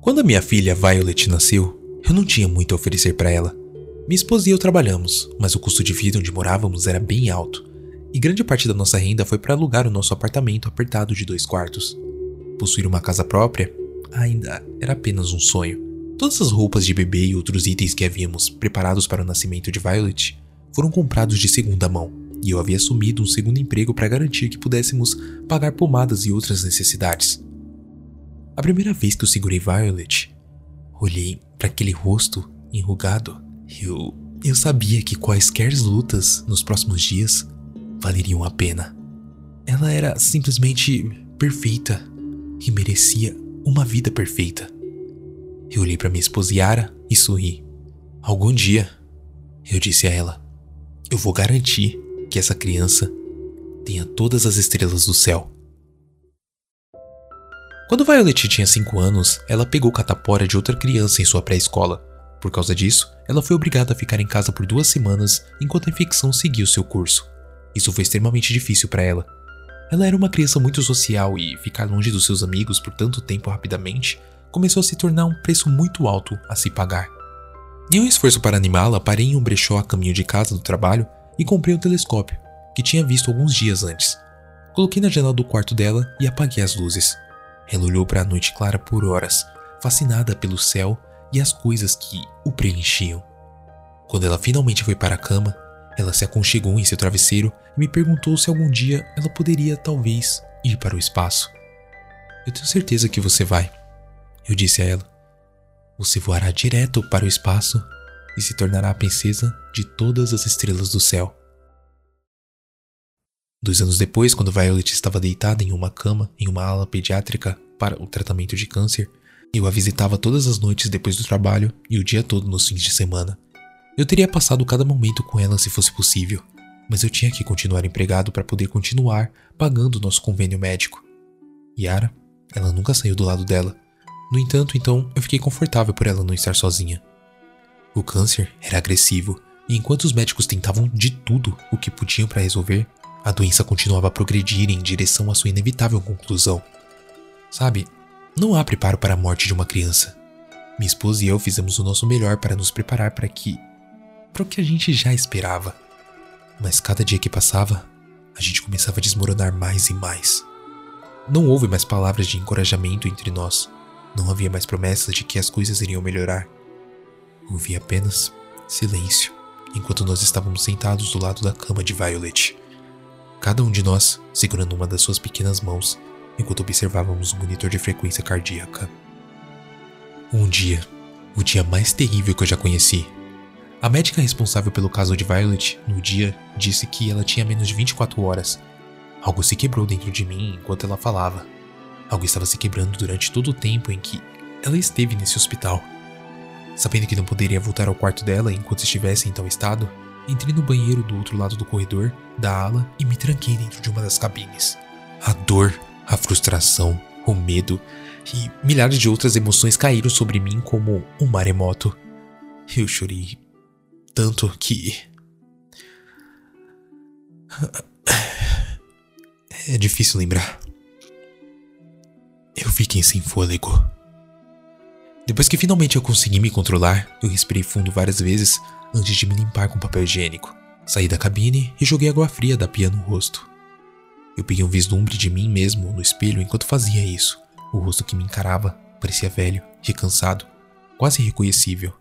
Quando a minha filha Violet nasceu, eu não tinha muito a oferecer para ela. Minha esposa e eu trabalhamos, mas o custo de vida onde morávamos era bem alto, e grande parte da nossa renda foi para alugar o nosso apartamento apertado de dois quartos. Possuir uma casa própria ainda era apenas um sonho. Todas as roupas de bebê e outros itens que havíamos preparados para o nascimento de Violet foram comprados de segunda mão, e eu havia assumido um segundo emprego para garantir que pudéssemos pagar pomadas e outras necessidades. A primeira vez que eu segurei Violet, olhei para aquele rosto enrugado eu, eu sabia que quaisquer lutas nos próximos dias valeriam a pena. Ela era simplesmente perfeita e merecia uma vida perfeita. Eu olhei para minha esposa Yara e sorri. Algum dia, eu disse a ela, eu vou garantir que essa criança tenha todas as estrelas do céu. Quando Violet tinha 5 anos, ela pegou catapora de outra criança em sua pré-escola por causa disso, ela foi obrigada a ficar em casa por duas semanas enquanto a infecção seguia o seu curso. Isso foi extremamente difícil para ela. Ela era uma criança muito social e ficar longe dos seus amigos por tanto tempo rapidamente começou a se tornar um preço muito alto a se pagar. Em um esforço para animá-la, parei em um brechó a caminho de casa do trabalho e comprei um telescópio, que tinha visto alguns dias antes. Coloquei na janela do quarto dela e apaguei as luzes. Ela olhou para a noite clara por horas, fascinada pelo céu e as coisas que o preenchiam. Quando ela finalmente foi para a cama, ela se aconchegou em seu travesseiro e me perguntou se algum dia ela poderia, talvez, ir para o espaço. Eu tenho certeza que você vai, eu disse a ela. Você voará direto para o espaço e se tornará a princesa de todas as estrelas do céu. Dois anos depois, quando Violet estava deitada em uma cama em uma ala pediátrica para o tratamento de câncer, eu a visitava todas as noites depois do trabalho e o dia todo nos fins de semana. Eu teria passado cada momento com ela se fosse possível, mas eu tinha que continuar empregado para poder continuar pagando nosso convênio médico. Yara, ela nunca saiu do lado dela. No entanto, então, eu fiquei confortável por ela não estar sozinha. O câncer era agressivo, e enquanto os médicos tentavam de tudo o que podiam para resolver, a doença continuava a progredir em direção à sua inevitável conclusão. Sabe, não há preparo para a morte de uma criança. Minha esposa e eu fizemos o nosso melhor para nos preparar para que. para o que a gente já esperava. Mas cada dia que passava, a gente começava a desmoronar mais e mais. Não houve mais palavras de encorajamento entre nós. Não havia mais promessas de que as coisas iriam melhorar. Ouvi apenas silêncio enquanto nós estávamos sentados do lado da cama de Violet. Cada um de nós segurando uma das suas pequenas mãos enquanto observávamos o monitor de frequência cardíaca. Um dia, o dia mais terrível que eu já conheci. A médica responsável pelo caso de Violet, no dia, disse que ela tinha menos de 24 horas. Algo se quebrou dentro de mim enquanto ela falava. Algo estava se quebrando durante todo o tempo em que ela esteve nesse hospital. Sabendo que não poderia voltar ao quarto dela enquanto estivesse em tal estado, entrei no banheiro do outro lado do corredor, da ala, e me tranquei dentro de uma das cabines. A dor a frustração, o medo e milhares de outras emoções caíram sobre mim como um maremoto. Eu chorei tanto que. É difícil lembrar. Eu fiquei sem fôlego. Depois que finalmente eu consegui me controlar, eu respirei fundo várias vezes antes de me limpar com papel higiênico. Saí da cabine e joguei água fria da pia no rosto. Eu peguei um vislumbre de mim mesmo no espelho enquanto fazia isso. O rosto que me encarava parecia velho e cansado, quase irreconhecível.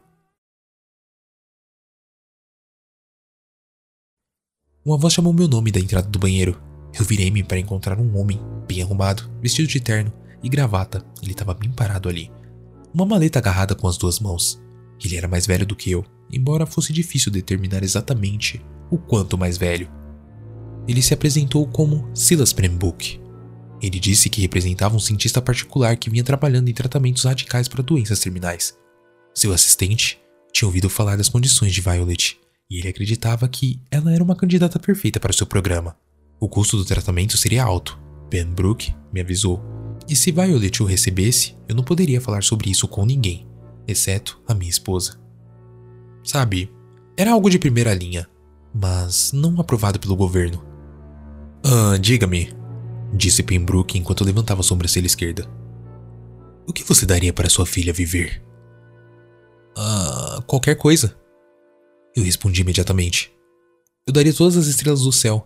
Uma voz chamou meu nome da entrada do banheiro. Eu virei-me para encontrar um homem, bem arrumado, vestido de terno e gravata. Ele estava bem parado ali. Uma maleta agarrada com as duas mãos. Ele era mais velho do que eu, embora fosse difícil determinar exatamente o quanto mais velho ele se apresentou como Silas Prembrook. Ele disse que representava um cientista particular que vinha trabalhando em tratamentos radicais para doenças terminais. Seu assistente tinha ouvido falar das condições de Violet e ele acreditava que ela era uma candidata perfeita para seu programa. O custo do tratamento seria alto, Pembroke me avisou. E se Violet o recebesse, eu não poderia falar sobre isso com ninguém, exceto a minha esposa. Sabe, era algo de primeira linha, mas não aprovado pelo governo. Ah, diga-me, disse Pembroke enquanto levantava a sobrancelha esquerda. O que você daria para sua filha viver? Ah, qualquer coisa. Eu respondi imediatamente. Eu daria todas as estrelas do céu.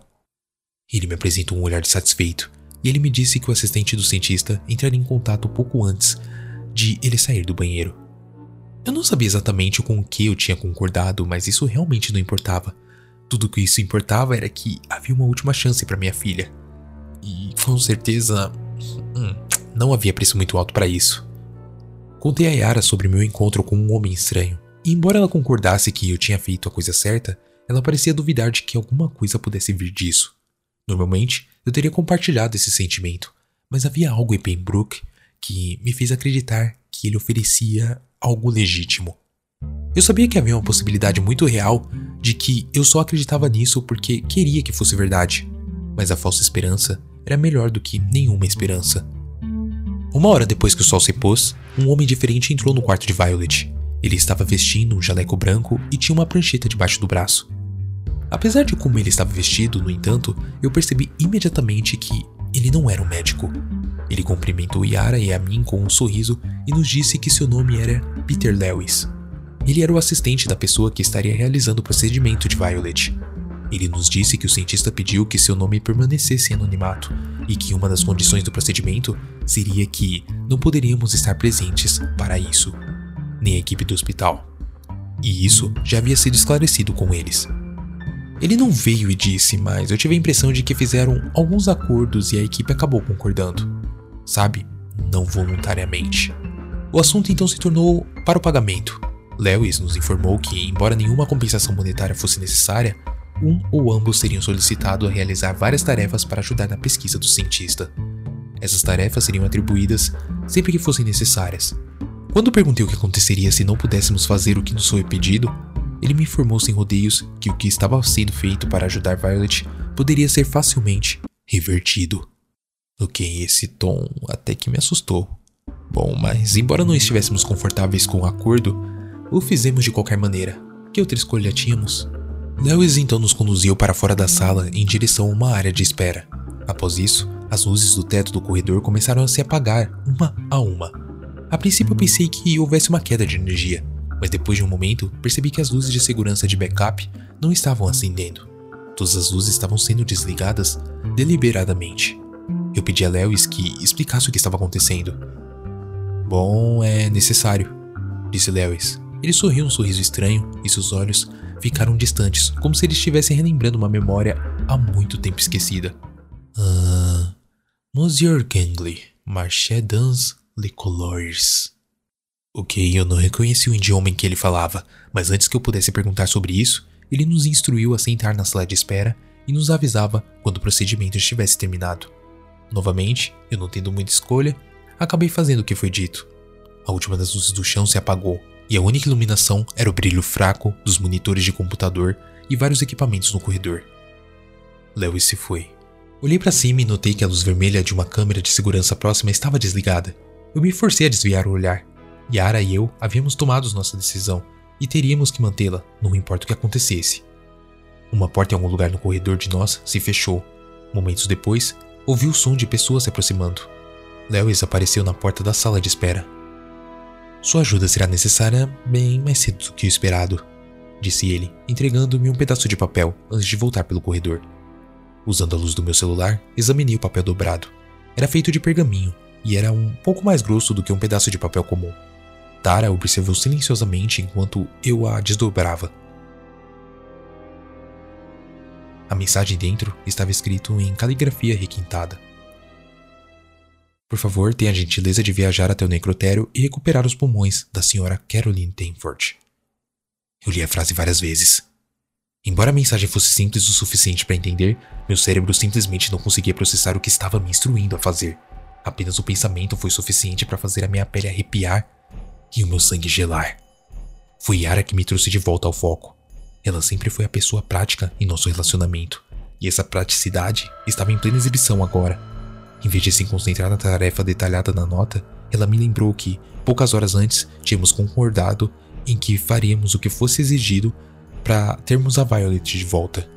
Ele me apresentou um olhar de satisfeito e ele me disse que o assistente do cientista entraria em contato pouco antes de ele sair do banheiro. Eu não sabia exatamente com o que eu tinha concordado, mas isso realmente não importava. Tudo que isso importava era que havia uma última chance para minha filha. E com certeza, hum, não havia preço muito alto para isso. Contei a Yara sobre meu encontro com um homem estranho, e embora ela concordasse que eu tinha feito a coisa certa, ela parecia duvidar de que alguma coisa pudesse vir disso. Normalmente, eu teria compartilhado esse sentimento, mas havia algo em Pembroke que me fez acreditar que ele oferecia algo legítimo. Eu sabia que havia uma possibilidade muito real de que eu só acreditava nisso porque queria que fosse verdade, mas a falsa esperança era melhor do que nenhuma esperança. Uma hora depois que o sol se pôs, um homem diferente entrou no quarto de Violet. Ele estava vestindo um jaleco branco e tinha uma prancheta debaixo do braço. Apesar de como ele estava vestido, no entanto, eu percebi imediatamente que ele não era um médico. Ele cumprimentou Yara e a mim com um sorriso e nos disse que seu nome era Peter Lewis. Ele era o assistente da pessoa que estaria realizando o procedimento de Violet. Ele nos disse que o cientista pediu que seu nome permanecesse em anonimato e que uma das condições do procedimento seria que não poderíamos estar presentes para isso, nem a equipe do hospital. E isso já havia sido esclarecido com eles. Ele não veio e disse, mas eu tive a impressão de que fizeram alguns acordos e a equipe acabou concordando. Sabe? Não voluntariamente. O assunto então se tornou para o pagamento. Lewis nos informou que, embora nenhuma compensação monetária fosse necessária, um ou ambos seriam solicitados a realizar várias tarefas para ajudar na pesquisa do cientista. Essas tarefas seriam atribuídas sempre que fossem necessárias. Quando perguntei o que aconteceria se não pudéssemos fazer o que nos foi pedido, ele me informou sem rodeios que o que estava sendo feito para ajudar Violet poderia ser facilmente revertido. Ok, esse tom até que me assustou. Bom, mas embora não estivéssemos confortáveis com o acordo, o fizemos de qualquer maneira. Que outra escolha tínhamos? Lewis então nos conduziu para fora da sala em direção a uma área de espera. Após isso, as luzes do teto do corredor começaram a se apagar uma a uma. A princípio eu pensei que houvesse uma queda de energia, mas depois de um momento percebi que as luzes de segurança de backup não estavam acendendo. Todas as luzes estavam sendo desligadas deliberadamente. Eu pedi a Lewis que explicasse o que estava acontecendo. Bom, é necessário, disse Lewis. Ele sorriu um sorriso estranho e seus olhos ficaram distantes, como se ele estivesse relembrando uma memória há muito tempo esquecida. Ah, Monsieur Gangley, marché dans les colores. Ok, eu não reconheci o idioma em que ele falava, mas antes que eu pudesse perguntar sobre isso, ele nos instruiu a sentar na sala de espera e nos avisava quando o procedimento estivesse terminado. Novamente, eu não tendo muita escolha, acabei fazendo o que foi dito. A última das luzes do chão se apagou e a única iluminação era o brilho fraco dos monitores de computador e vários equipamentos no corredor. Lewis se foi. Olhei para cima e notei que a luz vermelha de uma câmera de segurança próxima estava desligada. Eu me forcei a desviar o olhar, Yara e eu havíamos tomado nossa decisão e teríamos que mantê-la, não importa o que acontecesse. Uma porta em algum lugar no corredor de nós se fechou. Momentos depois, ouvi o som de pessoas se aproximando. Lewis apareceu na porta da sala de espera. Sua ajuda será necessária bem mais cedo do que o esperado, disse ele, entregando-me um pedaço de papel antes de voltar pelo corredor. Usando a luz do meu celular, examinei o papel dobrado. Era feito de pergaminho e era um pouco mais grosso do que um pedaço de papel comum. Tara observou silenciosamente enquanto eu a desdobrava. A mensagem dentro estava escrito em caligrafia requintada. Por favor, tenha a gentileza de viajar até o necrotério e recuperar os pulmões da senhora Caroline Tenford. Eu li a frase várias vezes. Embora a mensagem fosse simples o suficiente para entender, meu cérebro simplesmente não conseguia processar o que estava me instruindo a fazer. Apenas o pensamento foi suficiente para fazer a minha pele arrepiar e o meu sangue gelar. Foi Yara que me trouxe de volta ao foco. Ela sempre foi a pessoa prática em nosso relacionamento, e essa praticidade estava em plena exibição agora. Em vez de se concentrar na tarefa detalhada na nota, ela me lembrou que, poucas horas antes, tínhamos concordado em que faríamos o que fosse exigido para termos a Violet de volta.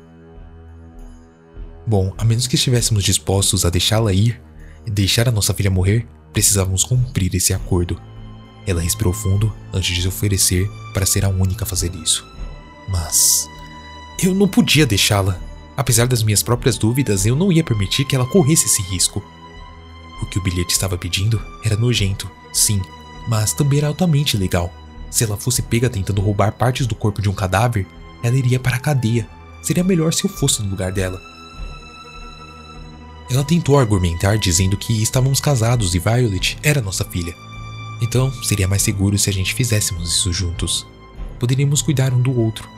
Bom, a menos que estivéssemos dispostos a deixá-la ir e deixar a nossa filha morrer, precisávamos cumprir esse acordo. Ela respirou fundo antes de se oferecer para ser a única a fazer isso. Mas eu não podia deixá-la. Apesar das minhas próprias dúvidas, eu não ia permitir que ela corresse esse risco. O que o bilhete estava pedindo era nojento, sim, mas também era altamente legal. Se ela fosse pega tentando roubar partes do corpo de um cadáver, ela iria para a cadeia. Seria melhor se eu fosse no lugar dela. Ela tentou argumentar dizendo que estávamos casados e Violet era nossa filha. Então, seria mais seguro se a gente fizéssemos isso juntos. Poderíamos cuidar um do outro.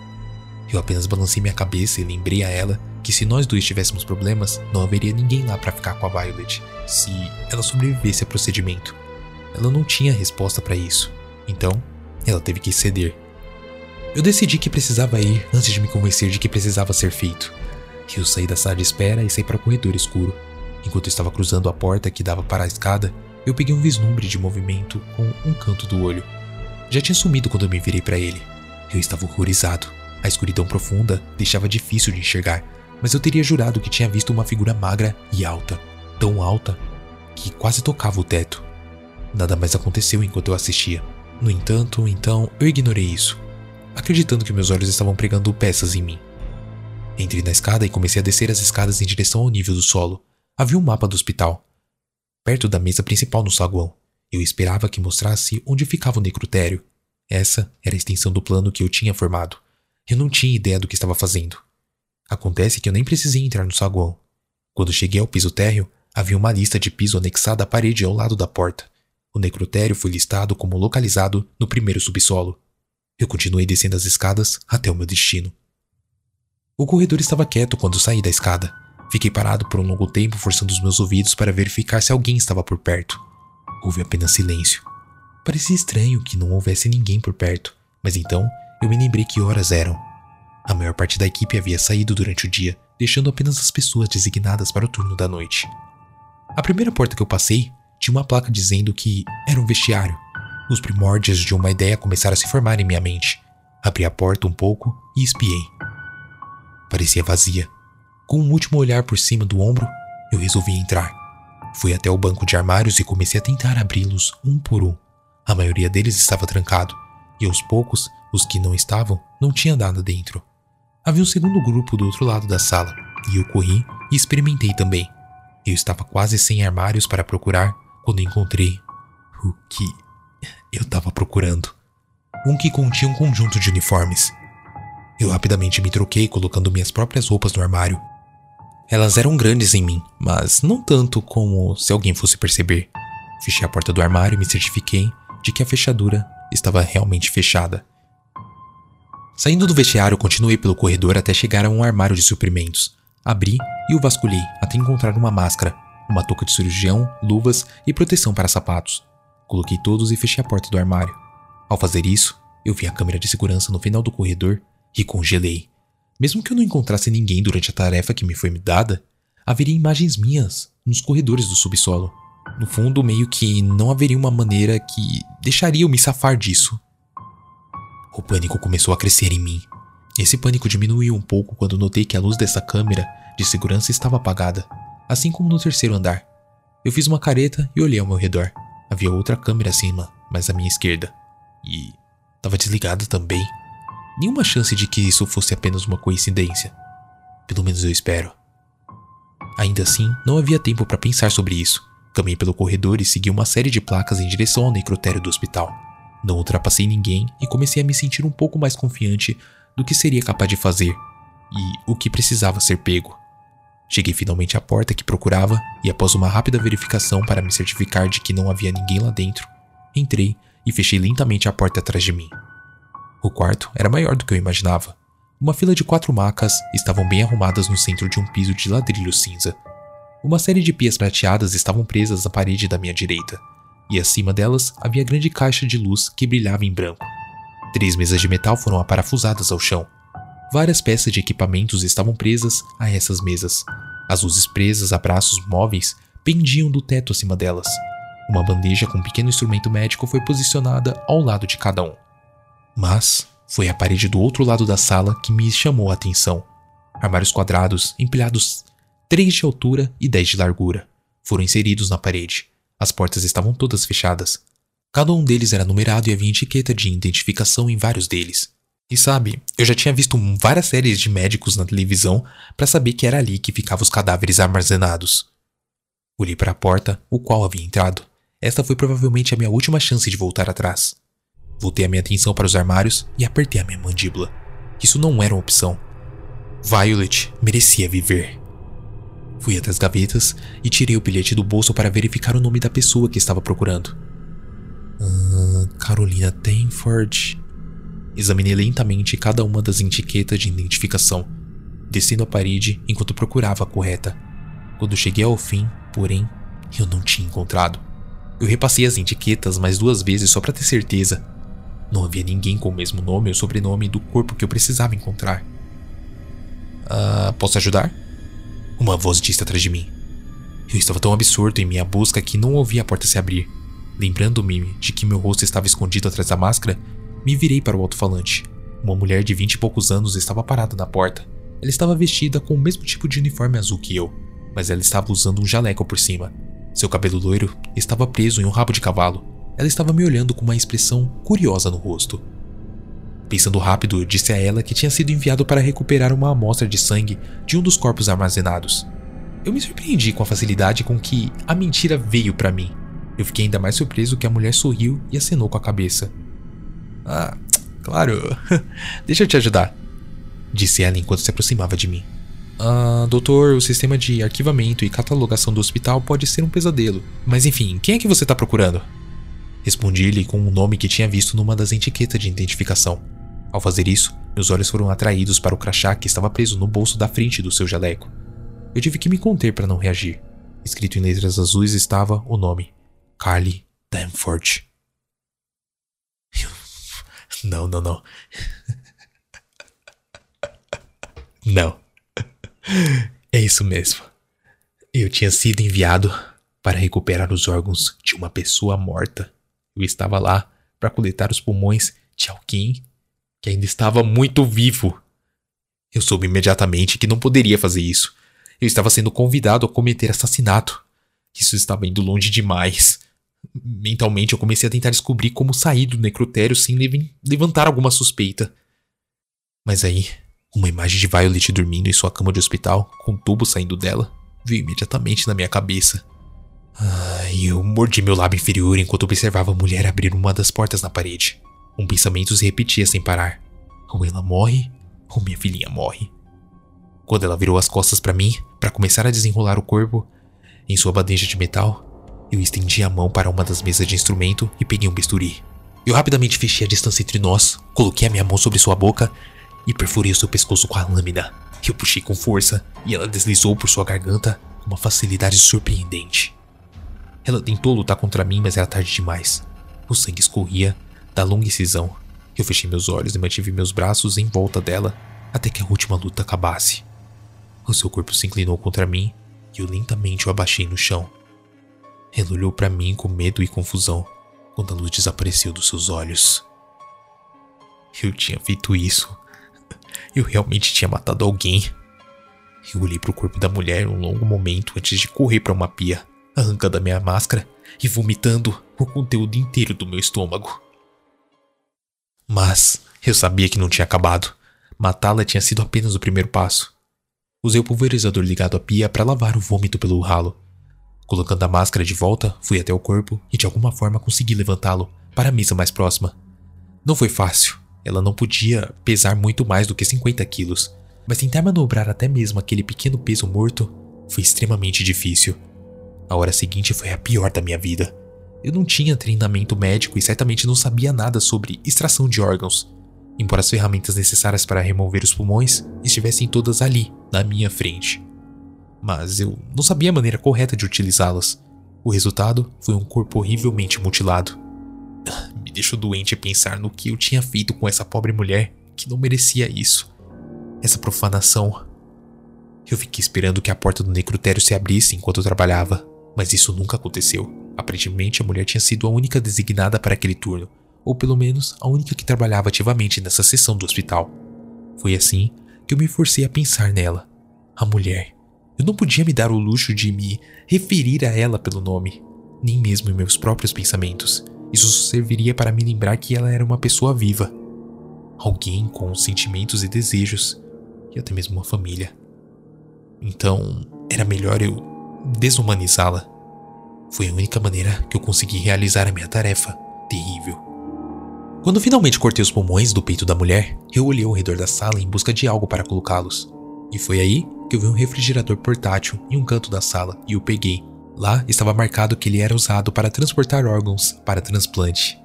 Eu apenas balancei minha cabeça e lembrei a ela que se nós dois tivéssemos problemas, não haveria ninguém lá para ficar com a Violet se ela sobrevivesse ao procedimento. Ela não tinha resposta para isso. Então, ela teve que ceder. Eu decidi que precisava ir antes de me convencer de que precisava ser feito. Eu saí da sala de espera e saí para o corredor escuro. Enquanto estava cruzando a porta que dava para a escada, eu peguei um vislumbre de movimento com um canto do olho. Já tinha sumido quando eu me virei para ele. Eu estava horrorizado. A escuridão profunda deixava difícil de enxergar, mas eu teria jurado que tinha visto uma figura magra e alta, tão alta que quase tocava o teto. Nada mais aconteceu enquanto eu assistia. No entanto, então, eu ignorei isso, acreditando que meus olhos estavam pregando peças em mim. Entrei na escada e comecei a descer as escadas em direção ao nível do solo. Havia um mapa do hospital. Perto da mesa principal no saguão. Eu esperava que mostrasse onde ficava o necrotério. Essa era a extensão do plano que eu tinha formado. Eu não tinha ideia do que estava fazendo. Acontece que eu nem precisei entrar no saguão. Quando cheguei ao piso térreo, havia uma lista de piso anexada à parede ao lado da porta. O necrotério foi listado como localizado no primeiro subsolo. Eu continuei descendo as escadas até o meu destino. O corredor estava quieto quando saí da escada. Fiquei parado por um longo tempo, forçando os meus ouvidos para verificar se alguém estava por perto. Houve apenas silêncio. Parecia estranho que não houvesse ninguém por perto, mas então eu me lembrei que horas eram. A maior parte da equipe havia saído durante o dia, deixando apenas as pessoas designadas para o turno da noite. A primeira porta que eu passei tinha uma placa dizendo que era um vestiário. Os primórdios de uma ideia começaram a se formar em minha mente. Abri a porta um pouco e espiei. Parecia vazia. Com um último olhar por cima do ombro, eu resolvi entrar. Fui até o banco de armários e comecei a tentar abri-los um por um. A maioria deles estava trancado, e aos poucos, os que não estavam, não tinha nada dentro. Havia um segundo grupo do outro lado da sala, e eu corri e experimentei também. Eu estava quase sem armários para procurar quando encontrei o que eu estava procurando. Um que continha um conjunto de uniformes. Eu rapidamente me troquei colocando minhas próprias roupas no armário. Elas eram grandes em mim, mas não tanto como se alguém fosse perceber. Fechei a porta do armário e me certifiquei de que a fechadura estava realmente fechada. Saindo do vestiário, continuei pelo corredor até chegar a um armário de suprimentos. Abri e o vasculhei até encontrar uma máscara, uma touca de cirurgião, luvas e proteção para sapatos. Coloquei todos e fechei a porta do armário. Ao fazer isso, eu vi a câmera de segurança no final do corredor e congelei. Mesmo que eu não encontrasse ninguém durante a tarefa que me foi dada, haveria imagens minhas nos corredores do subsolo. No fundo, meio que não haveria uma maneira que deixaria eu me safar disso. O pânico começou a crescer em mim. Esse pânico diminuiu um pouco quando notei que a luz dessa câmera de segurança estava apagada, assim como no terceiro andar. Eu fiz uma careta e olhei ao meu redor. Havia outra câmera acima, mas à minha esquerda. E estava desligada também. Nenhuma chance de que isso fosse apenas uma coincidência. Pelo menos eu espero. Ainda assim, não havia tempo para pensar sobre isso. Caminhei pelo corredor e segui uma série de placas em direção ao necrotério do hospital. Não ultrapassei ninguém e comecei a me sentir um pouco mais confiante do que seria capaz de fazer e o que precisava ser pego. Cheguei finalmente à porta que procurava e, após uma rápida verificação para me certificar de que não havia ninguém lá dentro, entrei e fechei lentamente a porta atrás de mim. O quarto era maior do que eu imaginava. Uma fila de quatro macas estavam bem arrumadas no centro de um piso de ladrilho cinza. Uma série de pias prateadas estavam presas à parede da minha direita, e acima delas havia grande caixa de luz que brilhava em branco. Três mesas de metal foram aparafusadas ao chão. Várias peças de equipamentos estavam presas a essas mesas. As luzes presas a braços móveis pendiam do teto acima delas. Uma bandeja com um pequeno instrumento médico foi posicionada ao lado de cada um. Mas foi a parede do outro lado da sala que me chamou a atenção. Armários quadrados, empilhados, três de altura e dez de largura, foram inseridos na parede. As portas estavam todas fechadas. Cada um deles era numerado e havia etiqueta de identificação em vários deles. E sabe, eu já tinha visto várias séries de médicos na televisão para saber que era ali que ficavam os cadáveres armazenados. Olhei para a porta, o qual havia entrado. Esta foi provavelmente a minha última chance de voltar atrás. Voltei a minha atenção para os armários e apertei a minha mandíbula. Isso não era uma opção. Violet merecia viver. Fui até as gavetas e tirei o bilhete do bolso para verificar o nome da pessoa que estava procurando. Ah, Carolina Tenford. Examinei lentamente cada uma das etiquetas de identificação, descendo a parede enquanto procurava a correta. Quando cheguei ao fim, porém, eu não tinha encontrado. Eu repassei as etiquetas mais duas vezes só para ter certeza. Não havia ninguém com o mesmo nome ou sobrenome do corpo que eu precisava encontrar. Ah, posso ajudar? Uma voz disse atrás de mim. Eu estava tão absorto em minha busca que não ouvi a porta se abrir. Lembrando-me de que meu rosto estava escondido atrás da máscara, me virei para o alto-falante. Uma mulher de vinte e poucos anos estava parada na porta. Ela estava vestida com o mesmo tipo de uniforme azul que eu, mas ela estava usando um jaleco por cima. Seu cabelo loiro estava preso em um rabo de cavalo. Ela estava me olhando com uma expressão curiosa no rosto. Pensando rápido, disse a ela que tinha sido enviado para recuperar uma amostra de sangue de um dos corpos armazenados. Eu me surpreendi com a facilidade com que a mentira veio para mim. Eu fiquei ainda mais surpreso que a mulher sorriu e acenou com a cabeça. Ah, claro. Deixa eu te ajudar, disse ela enquanto se aproximava de mim. Ah, doutor, o sistema de arquivamento e catalogação do hospital pode ser um pesadelo. Mas enfim, quem é que você está procurando? Respondi-lhe com um nome que tinha visto numa das etiquetas de identificação. Ao fazer isso, meus olhos foram atraídos para o crachá que estava preso no bolso da frente do seu jaleco. Eu tive que me conter para não reagir. Escrito em letras azuis estava o nome: Carly Danford. Não, não, não. Não. É isso mesmo. Eu tinha sido enviado para recuperar os órgãos de uma pessoa morta. Eu estava lá para coletar os pulmões de alguém que ainda estava muito vivo. Eu soube imediatamente que não poderia fazer isso. Eu estava sendo convidado a cometer assassinato. Isso estava indo longe demais. Mentalmente eu comecei a tentar descobrir como sair do necrotério sem levantar alguma suspeita. Mas aí, uma imagem de Violet dormindo em sua cama de hospital, com um tubo saindo dela, veio imediatamente na minha cabeça. Ah, eu mordi meu lábio inferior enquanto observava a mulher abrir uma das portas na parede. Um pensamento se repetia sem parar. Ou ela morre, ou minha filhinha morre. Quando ela virou as costas para mim, para começar a desenrolar o corpo, em sua bandeja de metal, eu estendi a mão para uma das mesas de instrumento e peguei um bisturi. Eu rapidamente fechei a distância entre nós, coloquei a minha mão sobre sua boca e perfurei o seu pescoço com a lâmina. Eu puxei com força e ela deslizou por sua garganta com uma facilidade surpreendente. Ela tentou lutar contra mim, mas era tarde demais. O sangue escorria da longa incisão. Eu fechei meus olhos e mantive meus braços em volta dela até que a última luta acabasse. O seu corpo se inclinou contra mim e eu lentamente o abaixei no chão. Ela olhou para mim com medo e confusão quando a luz desapareceu dos seus olhos. Eu tinha feito isso. Eu realmente tinha matado alguém. Eu olhei para o corpo da mulher um longo momento antes de correr para uma pia, arrancando a minha máscara e vomitando o conteúdo inteiro do meu estômago. Mas eu sabia que não tinha acabado. Matá-la tinha sido apenas o primeiro passo. Usei o pulverizador ligado à pia para lavar o vômito pelo ralo. Colocando a máscara de volta, fui até o corpo e de alguma forma consegui levantá-lo para a mesa mais próxima. Não foi fácil. Ela não podia pesar muito mais do que 50 quilos, mas tentar manobrar até mesmo aquele pequeno peso morto foi extremamente difícil. A hora seguinte foi a pior da minha vida. Eu não tinha treinamento médico e certamente não sabia nada sobre extração de órgãos, embora as ferramentas necessárias para remover os pulmões estivessem todas ali, na minha frente. Mas eu não sabia a maneira correta de utilizá-las. O resultado foi um corpo horrivelmente mutilado. Me deixou doente pensar no que eu tinha feito com essa pobre mulher que não merecia isso. Essa profanação. Eu fiquei esperando que a porta do necrotério se abrisse enquanto eu trabalhava, mas isso nunca aconteceu. Aparentemente, a mulher tinha sido a única designada para aquele turno, ou pelo menos a única que trabalhava ativamente nessa seção do hospital. Foi assim que eu me forcei a pensar nela. A mulher. Eu não podia me dar o luxo de me referir a ela pelo nome. nem mesmo em meus próprios pensamentos. Isso serviria para me lembrar que ela era uma pessoa viva. Alguém com sentimentos e desejos, e até mesmo uma família. Então, era melhor eu desumanizá-la. Foi a única maneira que eu consegui realizar a minha tarefa terrível. Quando finalmente cortei os pulmões do peito da mulher, eu olhei ao redor da sala em busca de algo para colocá-los. E foi aí que eu vi um refrigerador portátil em um canto da sala e o peguei. Lá estava marcado que ele era usado para transportar órgãos para transplante.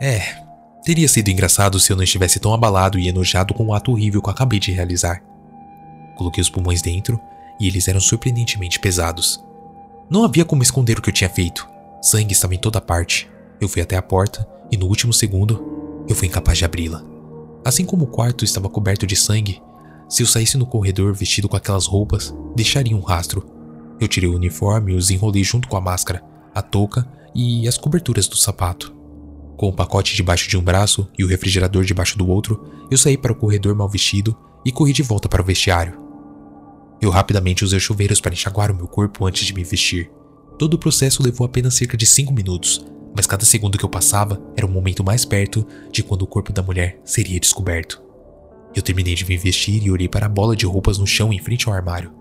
É, teria sido engraçado se eu não estivesse tão abalado e enojado com o ato horrível que eu acabei de realizar. Coloquei os pulmões dentro e eles eram surpreendentemente pesados. Não havia como esconder o que eu tinha feito. Sangue estava em toda parte. Eu fui até a porta e no último segundo eu fui incapaz de abri-la. Assim como o quarto estava coberto de sangue, se eu saísse no corredor vestido com aquelas roupas, deixaria um rastro. Eu tirei o uniforme e os enrolei junto com a máscara, a touca e as coberturas do sapato. Com o pacote debaixo de um braço e o refrigerador debaixo do outro, eu saí para o corredor mal vestido e corri de volta para o vestiário. Eu rapidamente usei chuveiros para enxaguar o meu corpo antes de me vestir. Todo o processo levou apenas cerca de 5 minutos, mas cada segundo que eu passava era um momento mais perto de quando o corpo da mulher seria descoberto. Eu terminei de me vestir e olhei para a bola de roupas no chão em frente ao armário.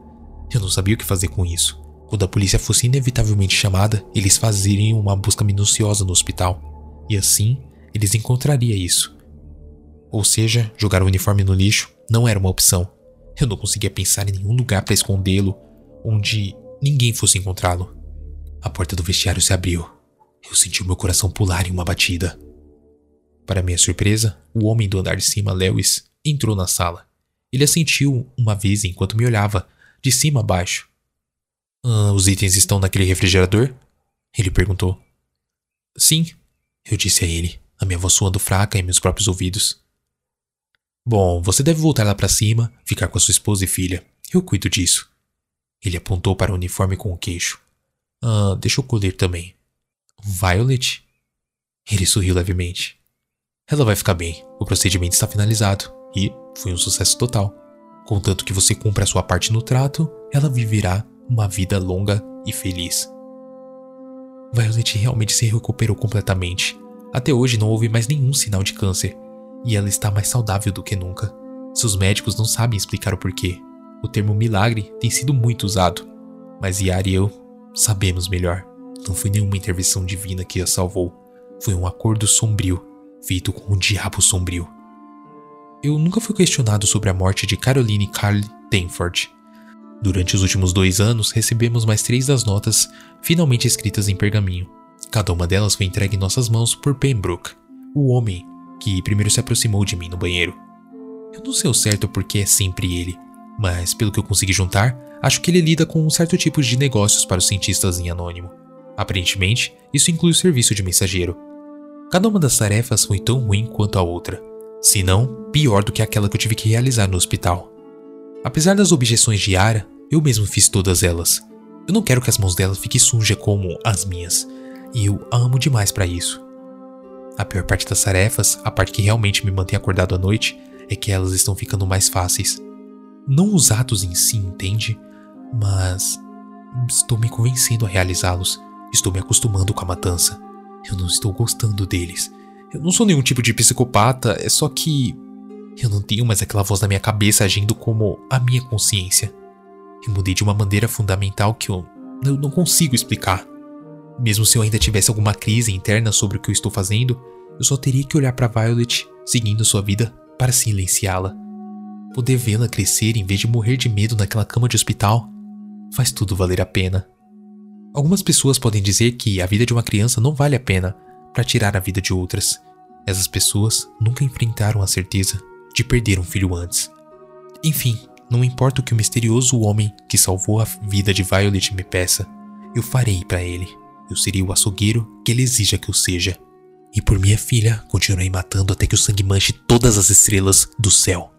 Eu não sabia o que fazer com isso. Quando a polícia fosse inevitavelmente chamada, eles fazeriam uma busca minuciosa no hospital. E assim, eles encontrariam isso. Ou seja, jogar o uniforme no lixo não era uma opção. Eu não conseguia pensar em nenhum lugar para escondê-lo onde ninguém fosse encontrá-lo. A porta do vestiário se abriu. Eu senti o meu coração pular em uma batida. Para minha surpresa, o homem do andar de cima, Lewis, entrou na sala. Ele assentiu uma vez enquanto me olhava, de cima a baixo. Ah, os itens estão naquele refrigerador? Ele perguntou. Sim, eu disse a ele, a minha voz soando fraca em meus próprios ouvidos. Bom, você deve voltar lá para cima, ficar com a sua esposa e filha. Eu cuido disso. Ele apontou para o uniforme com o queixo. Ah, deixa eu colher também. Violet? Ele sorriu levemente. Ela vai ficar bem. O procedimento está finalizado. E foi um sucesso total. Contanto que você cumpra a sua parte no trato, ela viverá uma vida longa e feliz. Violet realmente se recuperou completamente. Até hoje não houve mais nenhum sinal de câncer, e ela está mais saudável do que nunca. Seus médicos não sabem explicar o porquê. O termo milagre tem sido muito usado, mas Yari e eu sabemos melhor. Não foi nenhuma intervenção divina que a salvou, foi um acordo sombrio, feito com o diabo sombrio. Eu nunca fui questionado sobre a morte de Caroline Carl Danford. Durante os últimos dois anos, recebemos mais três das notas finalmente escritas em pergaminho. Cada uma delas foi entregue em nossas mãos por Pembroke, o homem que primeiro se aproximou de mim no banheiro. Eu não sei ao certo porque é sempre ele, mas pelo que eu consegui juntar, acho que ele lida com um certo tipo de negócios para os cientistas em anônimo. Aparentemente, isso inclui o serviço de mensageiro. Cada uma das tarefas foi tão ruim quanto a outra, se não pior do que aquela que eu tive que realizar no hospital. Apesar das objeções de Yara, eu mesmo fiz todas elas. Eu não quero que as mãos dela fiquem sujas como as minhas, e eu amo demais para isso. A pior parte das tarefas, a parte que realmente me mantém acordado à noite, é que elas estão ficando mais fáceis. Não os atos em si, entende? Mas estou me convencendo a realizá-los. Estou me acostumando com a matança. Eu não estou gostando deles. Eu não sou nenhum tipo de psicopata, é só que eu não tenho mais aquela voz na minha cabeça agindo como a minha consciência. Eu mudei de uma maneira fundamental que eu, eu não consigo explicar. Mesmo se eu ainda tivesse alguma crise interna sobre o que eu estou fazendo, eu só teria que olhar para Violet, seguindo sua vida, para silenciá-la. Poder vê-la crescer em vez de morrer de medo naquela cama de hospital faz tudo valer a pena. Algumas pessoas podem dizer que a vida de uma criança não vale a pena, para tirar a vida de outras. Essas pessoas nunca enfrentaram a certeza de perder um filho antes. Enfim, não importa o que o misterioso homem que salvou a vida de Violet me peça, eu farei para ele. Eu serei o açougueiro que ele exija que eu seja. E por minha filha, continuarei matando até que o sangue manche todas as estrelas do céu.